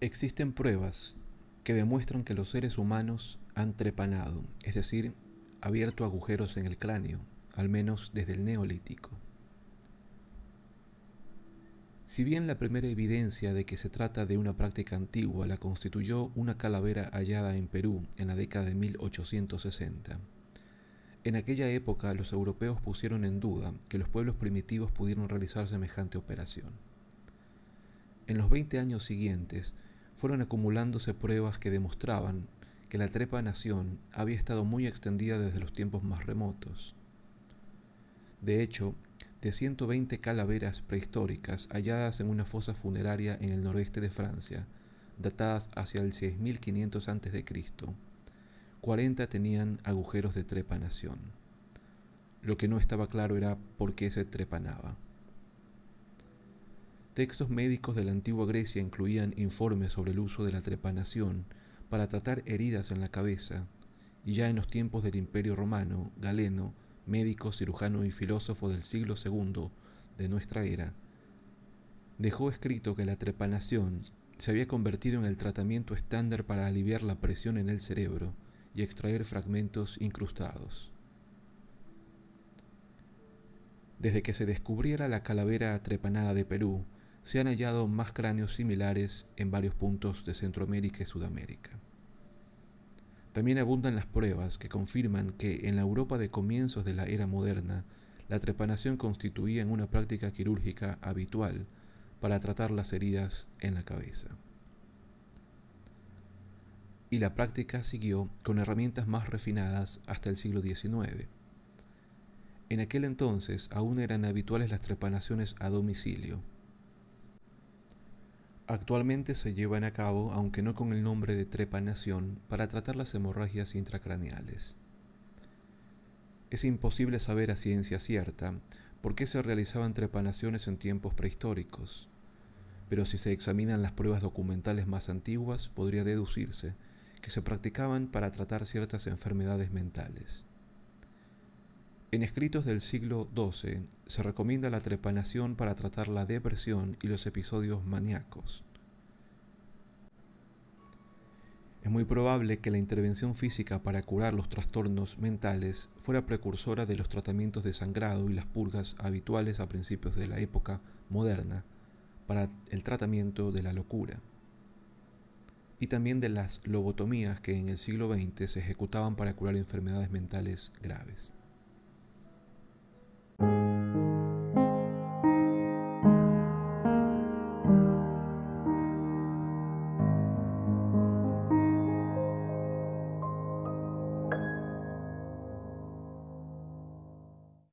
Existen pruebas que demuestran que los seres humanos han trepanado, es decir, abierto agujeros en el cráneo, al menos desde el neolítico. Si bien la primera evidencia de que se trata de una práctica antigua la constituyó una calavera hallada en Perú en la década de 1860, en aquella época los europeos pusieron en duda que los pueblos primitivos pudieron realizar semejante operación. En los 20 años siguientes, fueron acumulándose pruebas que demostraban que la trepanación había estado muy extendida desde los tiempos más remotos. De hecho, de 120 calaveras prehistóricas halladas en una fosa funeraria en el noroeste de Francia, datadas hacia el 6500 a.C., 40 tenían agujeros de trepanación. Lo que no estaba claro era por qué se trepanaba. Textos médicos de la antigua Grecia incluían informes sobre el uso de la trepanación para tratar heridas en la cabeza, y ya en los tiempos del Imperio Romano, Galeno, médico, cirujano y filósofo del siglo II de nuestra era, dejó escrito que la trepanación se había convertido en el tratamiento estándar para aliviar la presión en el cerebro y extraer fragmentos incrustados. Desde que se descubriera la calavera trepanada de Perú, se han hallado más cráneos similares en varios puntos de Centroamérica y Sudamérica. También abundan las pruebas que confirman que en la Europa de comienzos de la era moderna, la trepanación constituía una práctica quirúrgica habitual para tratar las heridas en la cabeza. Y la práctica siguió con herramientas más refinadas hasta el siglo XIX. En aquel entonces aún eran habituales las trepanaciones a domicilio, Actualmente se llevan a cabo, aunque no con el nombre de trepanación, para tratar las hemorragias intracraneales. Es imposible saber a ciencia cierta por qué se realizaban trepanaciones en tiempos prehistóricos, pero si se examinan las pruebas documentales más antiguas podría deducirse que se practicaban para tratar ciertas enfermedades mentales. En escritos del siglo XII se recomienda la trepanación para tratar la depresión y los episodios maníacos. Es muy probable que la intervención física para curar los trastornos mentales fuera precursora de los tratamientos de sangrado y las purgas habituales a principios de la época moderna para el tratamiento de la locura, y también de las lobotomías que en el siglo XX se ejecutaban para curar enfermedades mentales graves.